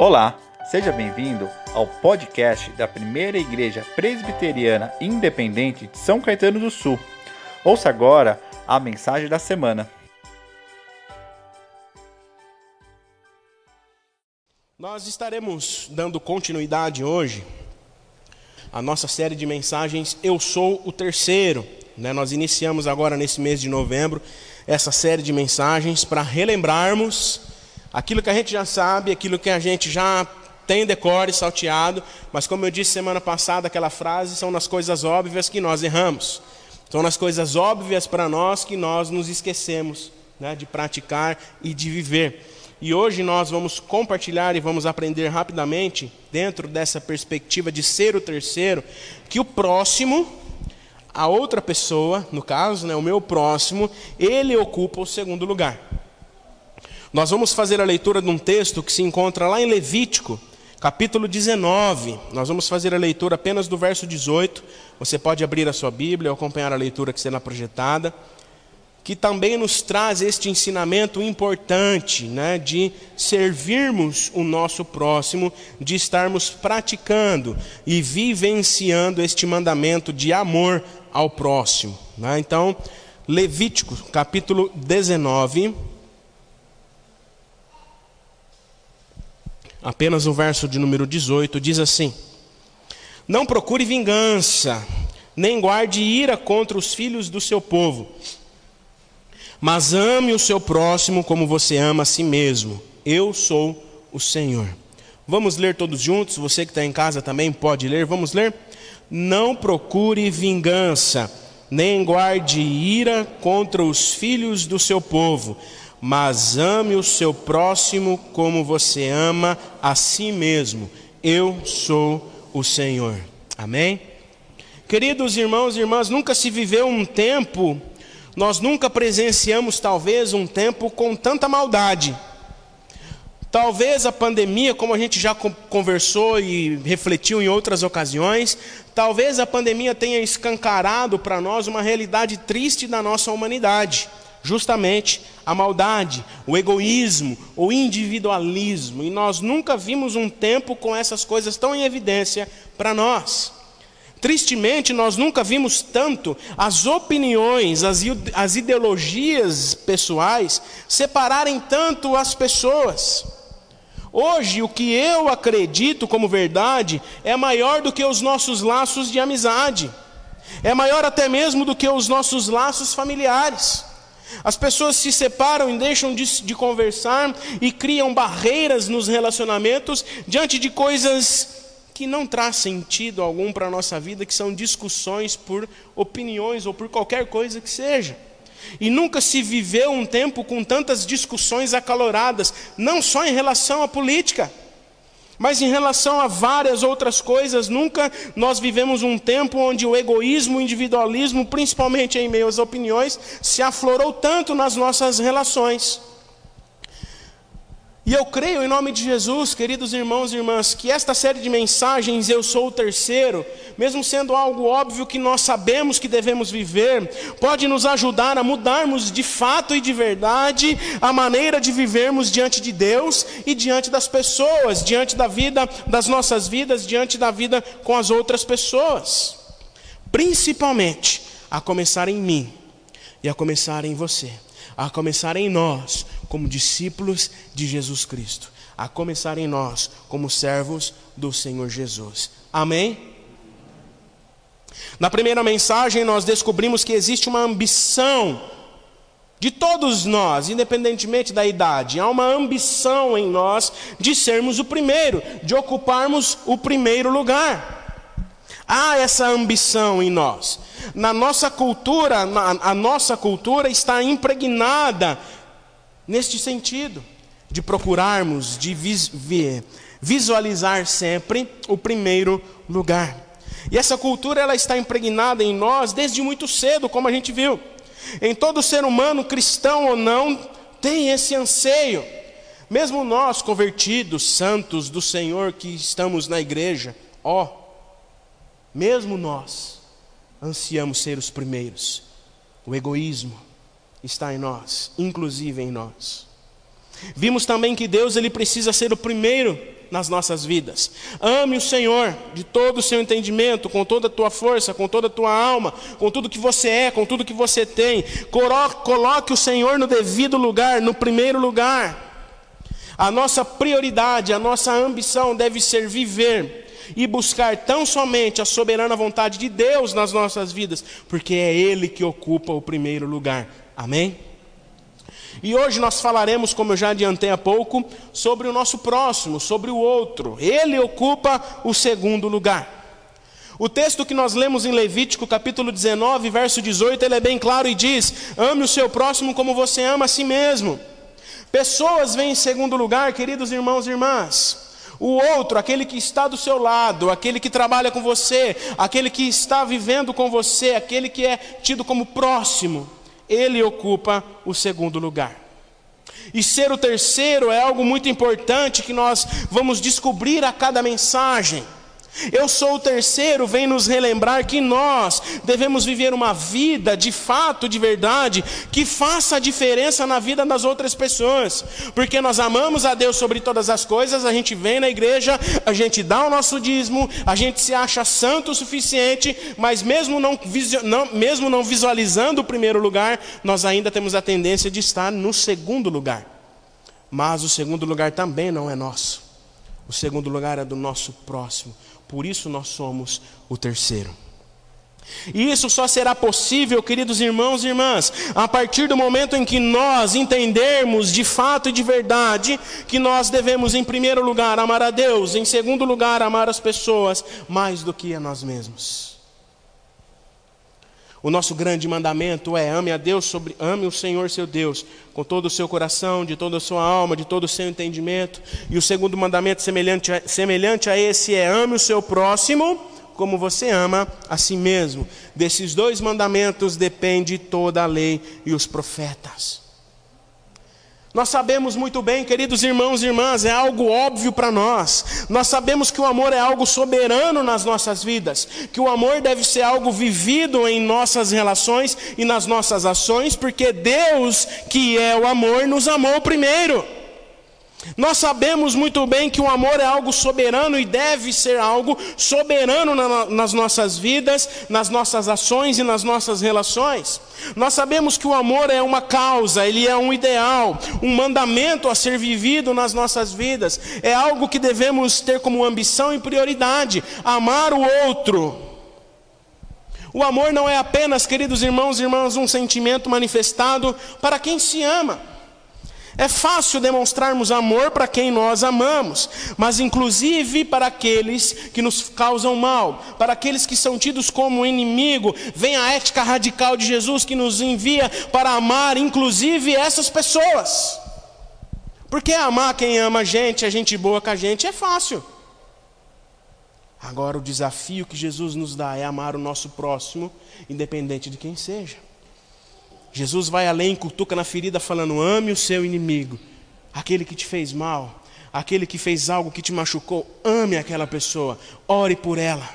Olá, seja bem-vindo ao podcast da Primeira Igreja Presbiteriana Independente de São Caetano do Sul. Ouça agora a mensagem da semana. Nós estaremos dando continuidade hoje à nossa série de mensagens Eu Sou o Terceiro. Né? Nós iniciamos agora nesse mês de novembro essa série de mensagens para relembrarmos aquilo que a gente já sabe, aquilo que a gente já tem decore salteado, mas como eu disse semana passada, aquela frase são nas coisas óbvias que nós erramos. São nas coisas óbvias para nós que nós nos esquecemos né, de praticar e de viver. E hoje nós vamos compartilhar e vamos aprender rapidamente, dentro dessa perspectiva de ser o terceiro, que o próximo, a outra pessoa, no caso, né, o meu próximo, ele ocupa o segundo lugar. Nós vamos fazer a leitura de um texto que se encontra lá em Levítico, capítulo 19. Nós vamos fazer a leitura apenas do verso 18. Você pode abrir a sua Bíblia ou acompanhar a leitura que será projetada, que também nos traz este ensinamento importante, né, de servirmos o nosso próximo, de estarmos praticando e vivenciando este mandamento de amor ao próximo. Né? Então, Levítico, capítulo 19. Apenas o verso de número 18, diz assim: Não procure vingança, nem guarde ira contra os filhos do seu povo, mas ame o seu próximo como você ama a si mesmo. Eu sou o Senhor. Vamos ler todos juntos? Você que está em casa também pode ler. Vamos ler? Não procure vingança, nem guarde ira contra os filhos do seu povo mas ame o seu próximo como você ama a si mesmo. Eu sou o Senhor. Amém? Queridos irmãos e irmãs, nunca se viveu um tempo, nós nunca presenciamos talvez um tempo com tanta maldade. Talvez a pandemia, como a gente já conversou e refletiu em outras ocasiões, talvez a pandemia tenha escancarado para nós uma realidade triste da nossa humanidade justamente a maldade, o egoísmo, o individualismo. E nós nunca vimos um tempo com essas coisas tão em evidência para nós. Tristemente, nós nunca vimos tanto as opiniões, as, as ideologias pessoais separarem tanto as pessoas. Hoje, o que eu acredito como verdade é maior do que os nossos laços de amizade, é maior até mesmo do que os nossos laços familiares. As pessoas se separam e deixam de, de, conversar e criam barreiras nos relacionamentos diante de coisas que não traz sentido algum para a nossa vida, que são discussões por opiniões ou por qualquer coisa que seja. E nunca se viveu um tempo com tantas discussões acaloradas, não só em relação à política. Mas em relação a várias outras coisas, nunca nós vivemos um tempo onde o egoísmo, o individualismo, principalmente em meio às opiniões, se aflorou tanto nas nossas relações. E eu creio, em nome de Jesus, queridos irmãos e irmãs, que esta série de mensagens, Eu Sou o Terceiro, mesmo sendo algo óbvio que nós sabemos que devemos viver, pode nos ajudar a mudarmos de fato e de verdade a maneira de vivermos diante de Deus e diante das pessoas, diante da vida, das nossas vidas, diante da vida com as outras pessoas. Principalmente a começar em mim e a começar em você a começar em nós, como discípulos de Jesus Cristo, a começar em nós, como servos do Senhor Jesus. Amém? Na primeira mensagem, nós descobrimos que existe uma ambição de todos nós, independentemente da idade, há uma ambição em nós de sermos o primeiro, de ocuparmos o primeiro lugar. Há essa ambição em nós. Na nossa cultura, a nossa cultura está impregnada neste sentido, de procurarmos, de visualizar sempre o primeiro lugar. E essa cultura ela está impregnada em nós desde muito cedo, como a gente viu. Em todo ser humano, cristão ou não, tem esse anseio. Mesmo nós, convertidos, santos do Senhor que estamos na igreja, ó, mesmo nós ansiamos ser os primeiros. O egoísmo está em nós, inclusive em nós. Vimos também que Deus ele precisa ser o primeiro nas nossas vidas. Ame o Senhor de todo o seu entendimento, com toda a tua força, com toda a tua alma, com tudo que você é, com tudo que você tem. Coloque o Senhor no devido lugar, no primeiro lugar. A nossa prioridade, a nossa ambição deve ser viver e buscar tão somente a soberana vontade de Deus nas nossas vidas, porque é Ele que ocupa o primeiro lugar. Amém? E hoje nós falaremos, como eu já adiantei há pouco, sobre o nosso próximo, sobre o outro. Ele ocupa o segundo lugar. O texto que nós lemos em Levítico, capítulo 19, verso 18, ele é bem claro e diz: Ame o seu próximo como você ama a si mesmo. Pessoas vêm em segundo lugar, queridos irmãos e irmãs. O outro, aquele que está do seu lado, aquele que trabalha com você, aquele que está vivendo com você, aquele que é tido como próximo, ele ocupa o segundo lugar. E ser o terceiro é algo muito importante que nós vamos descobrir a cada mensagem. Eu sou o terceiro, vem nos relembrar que nós devemos viver uma vida de fato, de verdade, que faça a diferença na vida das outras pessoas, porque nós amamos a Deus sobre todas as coisas, a gente vem na igreja, a gente dá o nosso dízimo, a gente se acha santo o suficiente, mas mesmo não, não, mesmo não visualizando o primeiro lugar, nós ainda temos a tendência de estar no segundo lugar, mas o segundo lugar também não é nosso, o segundo lugar é do nosso próximo. Por isso nós somos o terceiro. E isso só será possível, queridos irmãos e irmãs, a partir do momento em que nós entendermos de fato e de verdade que nós devemos, em primeiro lugar, amar a Deus, em segundo lugar, amar as pessoas, mais do que a nós mesmos. O nosso grande mandamento é ame a Deus sobre ame o Senhor seu Deus com todo o seu coração, de toda a sua alma, de todo o seu entendimento. E o segundo mandamento semelhante a, semelhante a esse é ame o seu próximo como você ama a si mesmo. Desses dois mandamentos depende toda a lei e os profetas. Nós sabemos muito bem, queridos irmãos e irmãs, é algo óbvio para nós. Nós sabemos que o amor é algo soberano nas nossas vidas, que o amor deve ser algo vivido em nossas relações e nas nossas ações, porque Deus, que é o amor, nos amou primeiro. Nós sabemos muito bem que o amor é algo soberano e deve ser algo soberano na, nas nossas vidas, nas nossas ações e nas nossas relações. Nós sabemos que o amor é uma causa, ele é um ideal, um mandamento a ser vivido nas nossas vidas. É algo que devemos ter como ambição e prioridade: amar o outro. O amor não é apenas, queridos irmãos e irmãs, um sentimento manifestado para quem se ama. É fácil demonstrarmos amor para quem nós amamos, mas inclusive para aqueles que nos causam mal, para aqueles que são tidos como inimigo, vem a ética radical de Jesus que nos envia para amar, inclusive essas pessoas. Porque amar quem ama a gente, a gente boa com a gente, é fácil. Agora, o desafio que Jesus nos dá é amar o nosso próximo, independente de quem seja. Jesus vai além, cutuca na ferida, falando: ame o seu inimigo, aquele que te fez mal, aquele que fez algo que te machucou, ame aquela pessoa, ore por ela,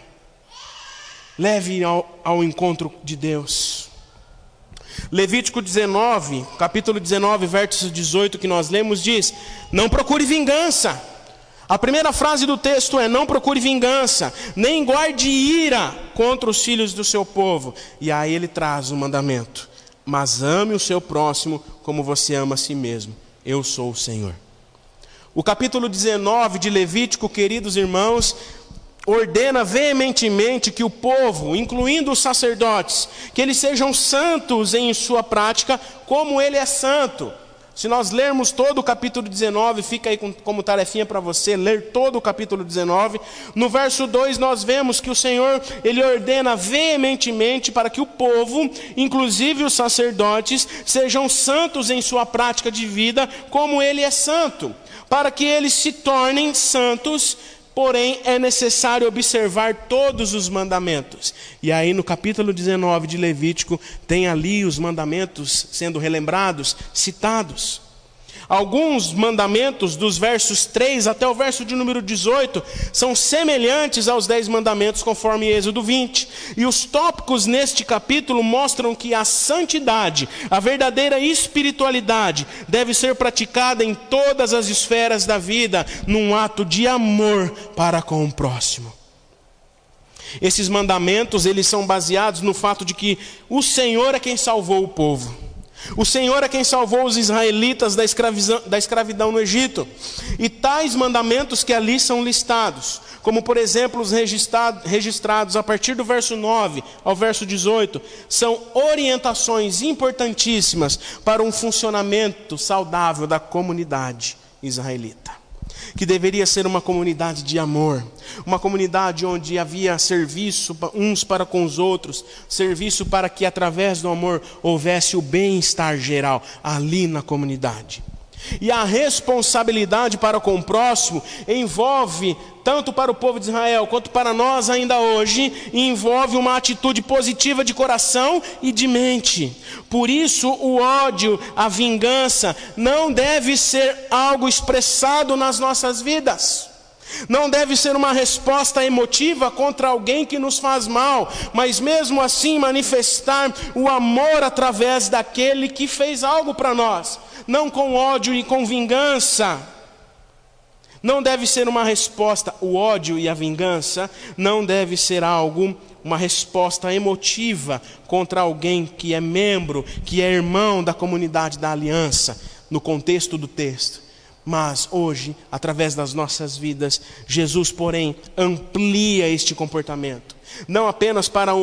leve ao, ao encontro de Deus. Levítico 19, capítulo 19, verso 18, que nós lemos, diz: Não procure vingança. A primeira frase do texto é: Não procure vingança, nem guarde ira contra os filhos do seu povo. E aí ele traz o mandamento: mas ame o seu próximo como você ama a si mesmo. Eu sou o Senhor. O capítulo 19 de Levítico, queridos irmãos, ordena veementemente que o povo, incluindo os sacerdotes, que eles sejam santos em sua prática, como ele é santo. Se nós lermos todo o capítulo 19, fica aí como tarefinha para você ler todo o capítulo 19. No verso 2 nós vemos que o Senhor, ele ordena veementemente para que o povo, inclusive os sacerdotes, sejam santos em sua prática de vida, como ele é santo, para que eles se tornem santos Porém, é necessário observar todos os mandamentos. E aí, no capítulo 19 de Levítico, tem ali os mandamentos sendo relembrados, citados. Alguns mandamentos, dos versos 3 até o verso de número 18, são semelhantes aos 10 mandamentos, conforme Êxodo 20. E os tópicos neste capítulo mostram que a santidade, a verdadeira espiritualidade, deve ser praticada em todas as esferas da vida, num ato de amor para com o próximo. Esses mandamentos, eles são baseados no fato de que o Senhor é quem salvou o povo. O Senhor é quem salvou os israelitas da escravidão, da escravidão no Egito. E tais mandamentos que ali são listados, como por exemplo os registrados, registrados a partir do verso 9 ao verso 18, são orientações importantíssimas para um funcionamento saudável da comunidade israelita que deveria ser uma comunidade de amor, uma comunidade onde havia serviço uns para com os outros, serviço para que através do amor houvesse o bem-estar geral ali na comunidade. E a responsabilidade para com o próximo envolve, tanto para o povo de Israel quanto para nós ainda hoje, envolve uma atitude positiva de coração e de mente. Por isso, o ódio, a vingança, não deve ser algo expressado nas nossas vidas. Não deve ser uma resposta emotiva contra alguém que nos faz mal, mas mesmo assim manifestar o amor através daquele que fez algo para nós não com ódio e com vingança. Não deve ser uma resposta, o ódio e a vingança não deve ser algo, uma resposta emotiva contra alguém que é membro, que é irmão da comunidade da aliança, no contexto do texto. Mas hoje, através das nossas vidas, Jesus, porém, amplia este comportamento, não apenas para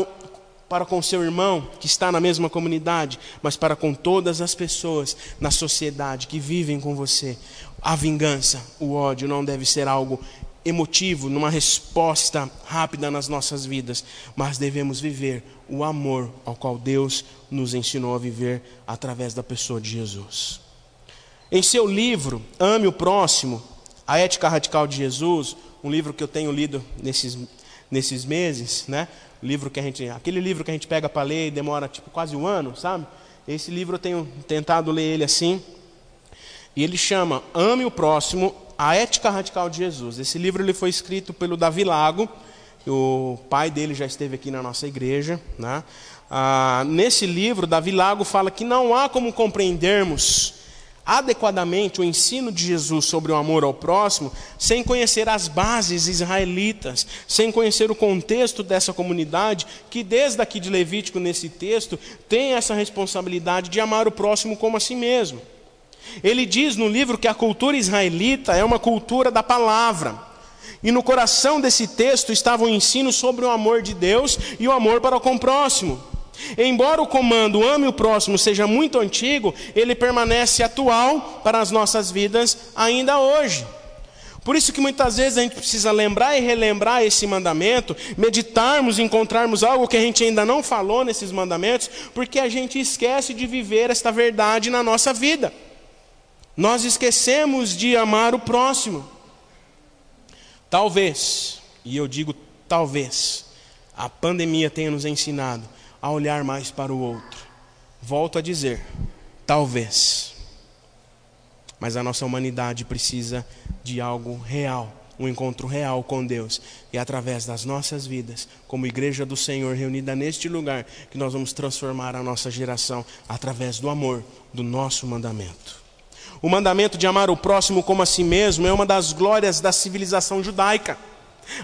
para com seu irmão que está na mesma comunidade, mas para com todas as pessoas na sociedade que vivem com você. A vingança, o ódio não deve ser algo emotivo, numa resposta rápida nas nossas vidas, mas devemos viver o amor ao qual Deus nos ensinou a viver através da pessoa de Jesus. Em seu livro, Ame o Próximo, A Ética Radical de Jesus, um livro que eu tenho lido nesses, nesses meses, né? livro que a gente, aquele livro que a gente pega para ler e demora tipo quase um ano, sabe? Esse livro eu tenho tentado ler ele assim. E ele chama Ame o Próximo, a Ética Radical de Jesus. Esse livro ele foi escrito pelo Davi Lago. O pai dele já esteve aqui na nossa igreja. Né? Ah, nesse livro, Davi Lago fala que não há como compreendermos adequadamente o ensino de Jesus sobre o amor ao próximo, sem conhecer as bases israelitas, sem conhecer o contexto dessa comunidade, que desde aqui de Levítico, nesse texto, tem essa responsabilidade de amar o próximo como a si mesmo. Ele diz no livro que a cultura israelita é uma cultura da palavra. E no coração desse texto estava o ensino sobre o amor de Deus e o amor para com o próximo. Embora o comando ame o próximo seja muito antigo, ele permanece atual para as nossas vidas ainda hoje. Por isso que muitas vezes a gente precisa lembrar e relembrar esse mandamento, meditarmos, encontrarmos algo que a gente ainda não falou nesses mandamentos, porque a gente esquece de viver esta verdade na nossa vida. Nós esquecemos de amar o próximo. Talvez, e eu digo talvez, a pandemia tenha nos ensinado a olhar mais para o outro. Volto a dizer, talvez. Mas a nossa humanidade precisa de algo real, um encontro real com Deus. E é através das nossas vidas, como igreja do Senhor reunida neste lugar, que nós vamos transformar a nossa geração através do amor, do nosso mandamento. O mandamento de amar o próximo como a si mesmo é uma das glórias da civilização judaica.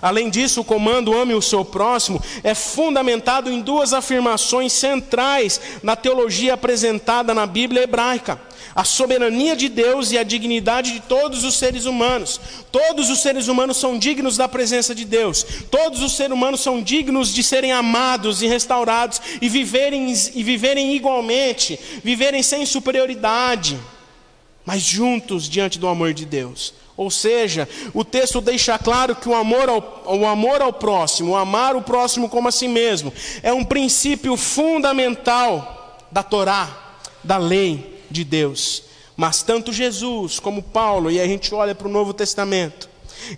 Além disso, o comando ame o seu próximo é fundamentado em duas afirmações centrais na teologia apresentada na Bíblia hebraica: a soberania de Deus e a dignidade de todos os seres humanos. Todos os seres humanos são dignos da presença de Deus. Todos os seres humanos são dignos de serem amados e restaurados e viverem, e viverem igualmente, viverem sem superioridade, mas juntos diante do amor de Deus. Ou seja, o texto deixa claro que o amor, ao, o amor ao próximo, amar o próximo como a si mesmo, é um princípio fundamental da Torá, da lei de Deus. Mas tanto Jesus como Paulo, e a gente olha para o Novo Testamento,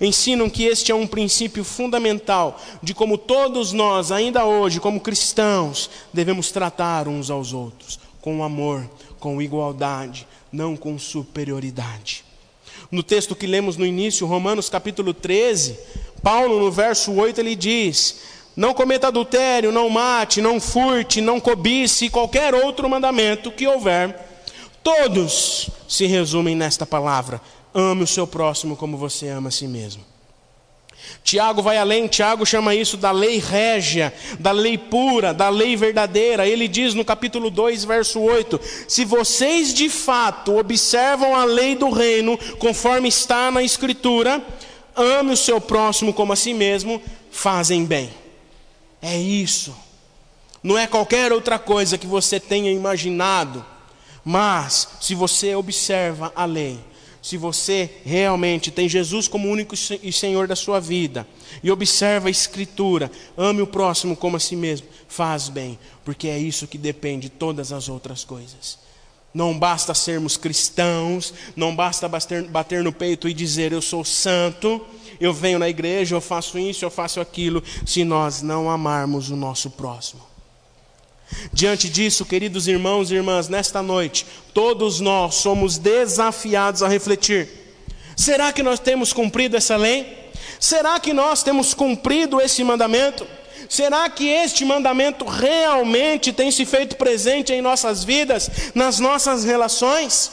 ensinam que este é um princípio fundamental de como todos nós, ainda hoje, como cristãos, devemos tratar uns aos outros, com amor, com igualdade, não com superioridade. No texto que lemos no início, Romanos capítulo 13, Paulo no verso 8 ele diz: Não cometa adultério, não mate, não furte, não cobice, qualquer outro mandamento que houver, todos se resumem nesta palavra: ame o seu próximo como você ama a si mesmo. Tiago vai além, Tiago chama isso da lei régia, da lei pura, da lei verdadeira. Ele diz no capítulo 2, verso 8: Se vocês de fato observam a lei do reino, conforme está na Escritura, ame o seu próximo como a si mesmo, fazem bem. É isso. Não é qualquer outra coisa que você tenha imaginado, mas se você observa a lei, se você realmente tem Jesus como único e Senhor da sua vida e observa a Escritura, ame o próximo como a si mesmo, faz bem, porque é isso que depende de todas as outras coisas. Não basta sermos cristãos, não basta bater no peito e dizer eu sou santo, eu venho na igreja, eu faço isso, eu faço aquilo, se nós não amarmos o nosso próximo. Diante disso, queridos irmãos e irmãs, nesta noite, todos nós somos desafiados a refletir: será que nós temos cumprido essa lei? Será que nós temos cumprido esse mandamento? Será que este mandamento realmente tem se feito presente em nossas vidas, nas nossas relações?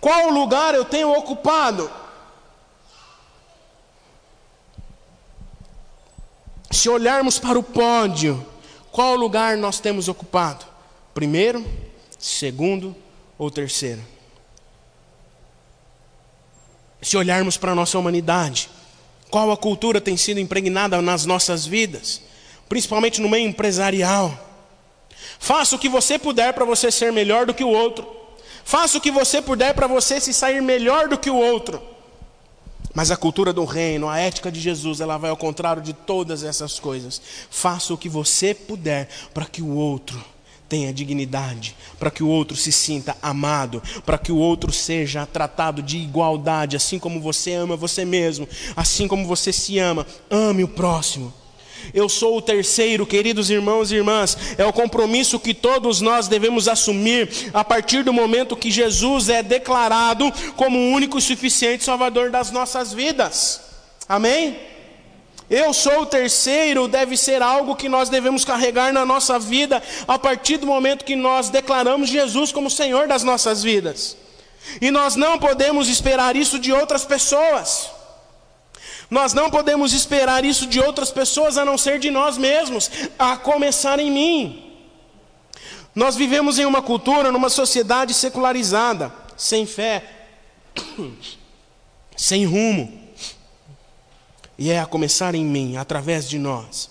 Qual lugar eu tenho ocupado? Se olharmos para o pódio, qual lugar nós temos ocupado? Primeiro, segundo ou terceiro? Se olharmos para a nossa humanidade, qual a cultura tem sido impregnada nas nossas vidas, principalmente no meio empresarial? Faça o que você puder para você ser melhor do que o outro. Faça o que você puder para você se sair melhor do que o outro. Mas a cultura do reino, a ética de Jesus, ela vai ao contrário de todas essas coisas. Faça o que você puder para que o outro tenha dignidade, para que o outro se sinta amado, para que o outro seja tratado de igualdade, assim como você ama você mesmo, assim como você se ama, ame o próximo. Eu sou o terceiro, queridos irmãos e irmãs, é o compromisso que todos nós devemos assumir a partir do momento que Jesus é declarado como o único e suficiente Salvador das nossas vidas. Amém? Eu sou o terceiro deve ser algo que nós devemos carregar na nossa vida a partir do momento que nós declaramos Jesus como Senhor das nossas vidas. E nós não podemos esperar isso de outras pessoas. Nós não podemos esperar isso de outras pessoas a não ser de nós mesmos, a começar em mim. Nós vivemos em uma cultura, numa sociedade secularizada, sem fé, sem rumo. E é a começar em mim, através de nós,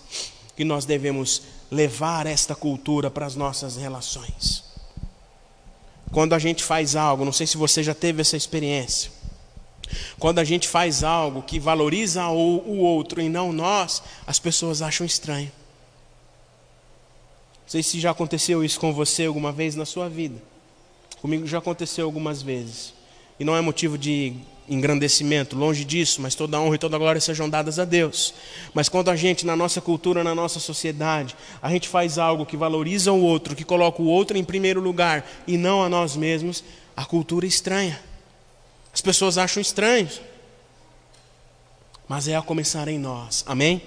que nós devemos levar esta cultura para as nossas relações. Quando a gente faz algo, não sei se você já teve essa experiência, quando a gente faz algo que valoriza o outro e não nós, as pessoas acham estranho. Não sei se já aconteceu isso com você alguma vez na sua vida. Comigo já aconteceu algumas vezes. E não é motivo de engrandecimento, longe disso, mas toda honra e toda glória sejam dadas a Deus. Mas quando a gente, na nossa cultura, na nossa sociedade, a gente faz algo que valoriza o outro, que coloca o outro em primeiro lugar e não a nós mesmos, a cultura é estranha. As pessoas acham estranho. Mas é a começar em nós. Amém?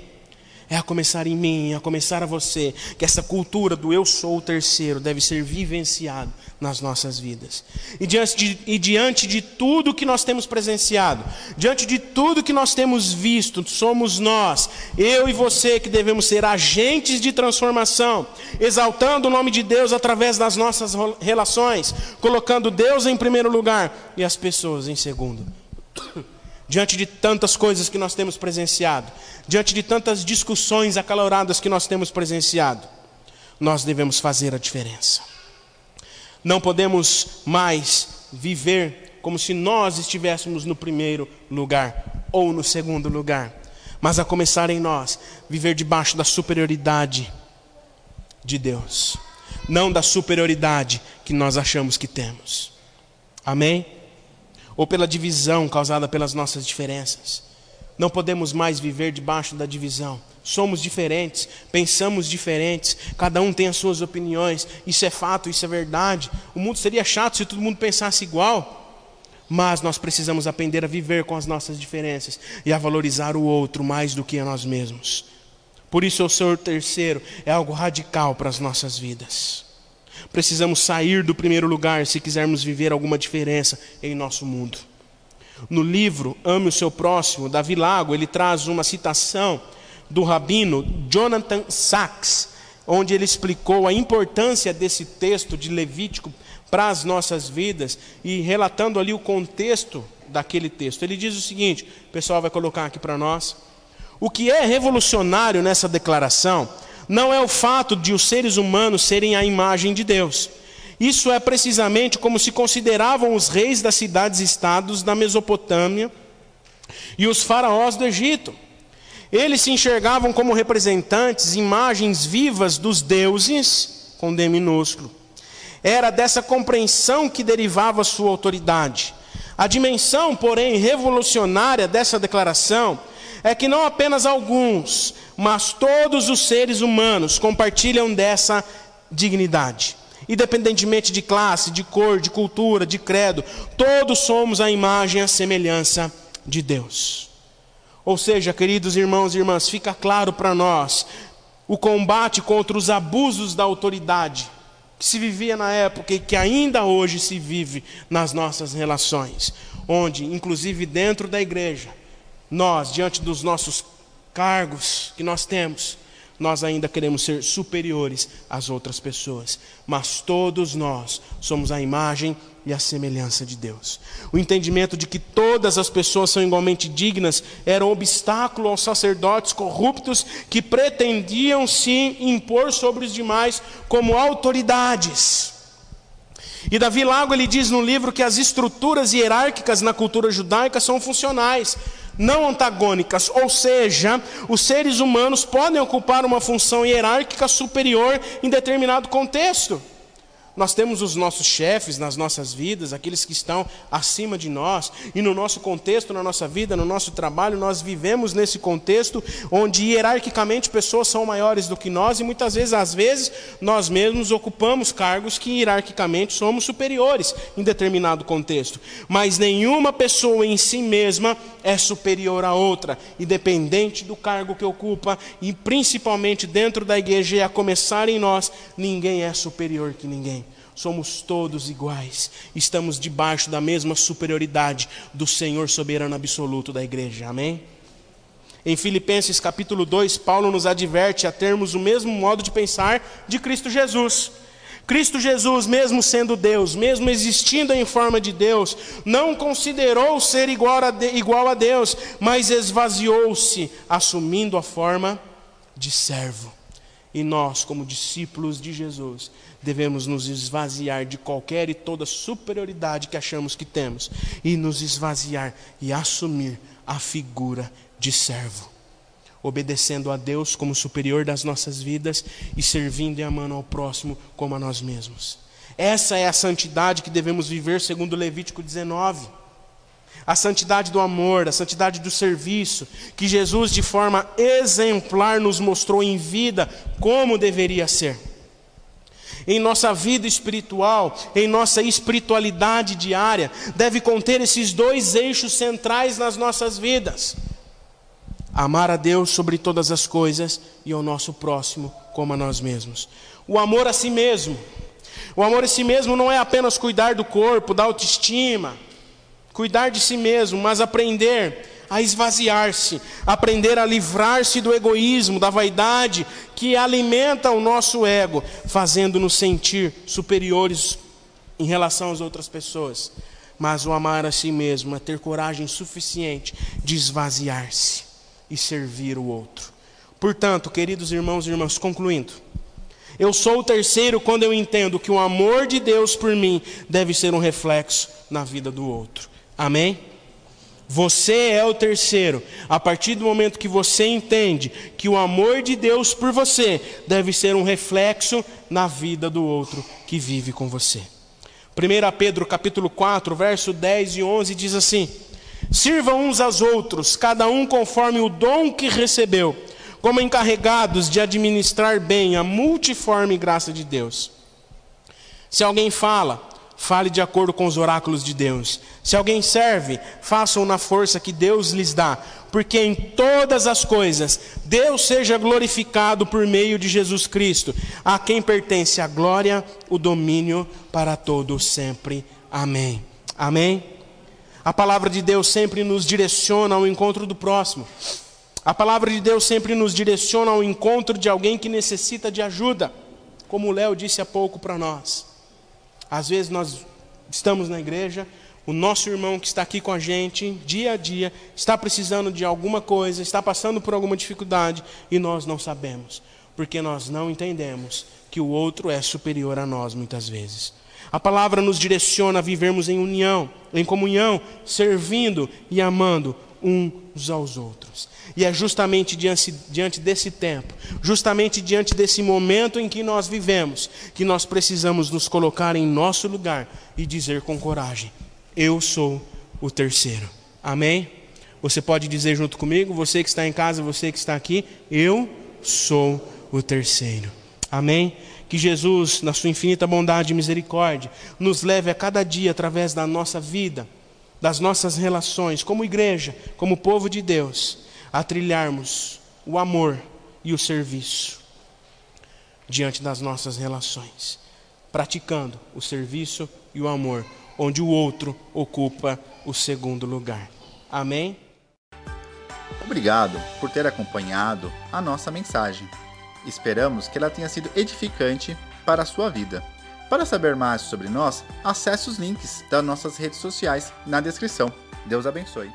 É a começar em mim, a começar a você, que essa cultura do eu sou o terceiro deve ser vivenciado nas nossas vidas. E diante, de, e diante de tudo que nós temos presenciado, diante de tudo que nós temos visto, somos nós, eu e você, que devemos ser agentes de transformação, exaltando o nome de Deus através das nossas relações, colocando Deus em primeiro lugar e as pessoas em segundo. Diante de tantas coisas que nós temos presenciado, diante de tantas discussões acaloradas que nós temos presenciado, nós devemos fazer a diferença. Não podemos mais viver como se nós estivéssemos no primeiro lugar ou no segundo lugar, mas a começar em nós, viver debaixo da superioridade de Deus, não da superioridade que nós achamos que temos. Amém? Ou pela divisão causada pelas nossas diferenças. Não podemos mais viver debaixo da divisão. Somos diferentes, pensamos diferentes, cada um tem as suas opiniões. Isso é fato, isso é verdade. O mundo seria chato se todo mundo pensasse igual. Mas nós precisamos aprender a viver com as nossas diferenças e a valorizar o outro mais do que a nós mesmos. Por isso, o Senhor terceiro é algo radical para as nossas vidas. Precisamos sair do primeiro lugar se quisermos viver alguma diferença em nosso mundo. No livro Ame o Seu Próximo, Davi Lago, ele traz uma citação do rabino Jonathan Sachs, onde ele explicou a importância desse texto de Levítico para as nossas vidas e relatando ali o contexto daquele texto. Ele diz o seguinte: o pessoal vai colocar aqui para nós. O que é revolucionário nessa declaração não é o fato de os seres humanos serem a imagem de Deus isso é precisamente como se consideravam os reis das cidades-estados da Mesopotâmia e os faraós do Egito. Eles se enxergavam como representantes, imagens vivas dos deuses, com D minúsculo. Era dessa compreensão que derivava sua autoridade. A dimensão, porém, revolucionária dessa declaração é que não apenas alguns, mas todos os seres humanos compartilham dessa dignidade independentemente de classe, de cor, de cultura, de credo, todos somos a imagem e a semelhança de Deus. Ou seja, queridos irmãos e irmãs, fica claro para nós o combate contra os abusos da autoridade que se vivia na época e que ainda hoje se vive nas nossas relações, onde, inclusive dentro da igreja, nós, diante dos nossos cargos que nós temos, nós ainda queremos ser superiores às outras pessoas, mas todos nós somos a imagem e a semelhança de Deus. O entendimento de que todas as pessoas são igualmente dignas era um obstáculo aos sacerdotes corruptos que pretendiam se impor sobre os demais como autoridades. E Davi Lago ele diz no livro que as estruturas hierárquicas na cultura judaica são funcionais, não antagônicas, ou seja, os seres humanos podem ocupar uma função hierárquica superior em determinado contexto. Nós temos os nossos chefes nas nossas vidas, aqueles que estão acima de nós, e no nosso contexto, na nossa vida, no nosso trabalho, nós vivemos nesse contexto onde hierarquicamente pessoas são maiores do que nós e muitas vezes, às vezes, nós mesmos ocupamos cargos que hierarquicamente somos superiores em determinado contexto. Mas nenhuma pessoa em si mesma é superior a outra, independente do cargo que ocupa e principalmente dentro da igreja, a começar em nós, ninguém é superior que ninguém somos todos iguais, estamos debaixo da mesma superioridade do Senhor soberano absoluto da igreja. Amém? Em Filipenses capítulo 2, Paulo nos adverte a termos o mesmo modo de pensar de Cristo Jesus. Cristo Jesus, mesmo sendo Deus, mesmo existindo em forma de Deus, não considerou ser igual a, Deus, mas esvaziou-se, assumindo a forma de servo. E nós, como discípulos de Jesus, devemos nos esvaziar de qualquer e toda superioridade que achamos que temos e nos esvaziar e assumir a figura de servo, obedecendo a Deus como superior das nossas vidas e servindo e amando ao próximo como a nós mesmos. Essa é a santidade que devemos viver segundo Levítico 19 a santidade do amor, a santidade do serviço, que Jesus, de forma exemplar, nos mostrou em vida como deveria ser em nossa vida espiritual, em nossa espiritualidade diária, deve conter esses dois eixos centrais nas nossas vidas: amar a Deus sobre todas as coisas e ao nosso próximo como a nós mesmos. O amor a si mesmo. O amor a si mesmo não é apenas cuidar do corpo, da autoestima, cuidar de si mesmo, mas aprender a esvaziar-se, aprender a livrar-se do egoísmo, da vaidade que alimenta o nosso ego, fazendo-nos sentir superiores em relação às outras pessoas. Mas o amar a si mesmo é ter coragem suficiente de esvaziar-se e servir o outro. Portanto, queridos irmãos e irmãs, concluindo, eu sou o terceiro quando eu entendo que o amor de Deus por mim deve ser um reflexo na vida do outro. Amém? Você é o terceiro. A partir do momento que você entende que o amor de Deus por você deve ser um reflexo na vida do outro que vive com você. 1 Pedro capítulo 4, verso 10 e 11 diz assim: Sirvam uns aos outros, cada um conforme o dom que recebeu, como encarregados de administrar bem a multiforme graça de Deus. Se alguém fala, fale de acordo com os oráculos de Deus. Se alguém serve, façam na força que Deus lhes dá, porque em todas as coisas Deus seja glorificado por meio de Jesus Cristo, a quem pertence a glória, o domínio para todos sempre. Amém. Amém. A palavra de Deus sempre nos direciona ao encontro do próximo. A palavra de Deus sempre nos direciona ao encontro de alguém que necessita de ajuda, como o Léo disse há pouco para nós. Às vezes nós estamos na igreja, o nosso irmão que está aqui com a gente, dia a dia, está precisando de alguma coisa, está passando por alguma dificuldade e nós não sabemos, porque nós não entendemos que o outro é superior a nós muitas vezes. A palavra nos direciona a vivermos em união, em comunhão, servindo e amando uns aos outros. E é justamente diante, diante desse tempo, justamente diante desse momento em que nós vivemos, que nós precisamos nos colocar em nosso lugar e dizer com coragem: Eu sou o terceiro. Amém? Você pode dizer junto comigo, você que está em casa, você que está aqui, eu sou o terceiro. Amém? Que Jesus, na sua infinita bondade e misericórdia, nos leve a cada dia através da nossa vida das nossas relações, como igreja, como povo de Deus, a trilharmos o amor e o serviço diante das nossas relações, praticando o serviço e o amor, onde o outro ocupa o segundo lugar. Amém? Obrigado por ter acompanhado a nossa mensagem. Esperamos que ela tenha sido edificante para a sua vida. Para saber mais sobre nós, acesse os links das nossas redes sociais na descrição. Deus abençoe.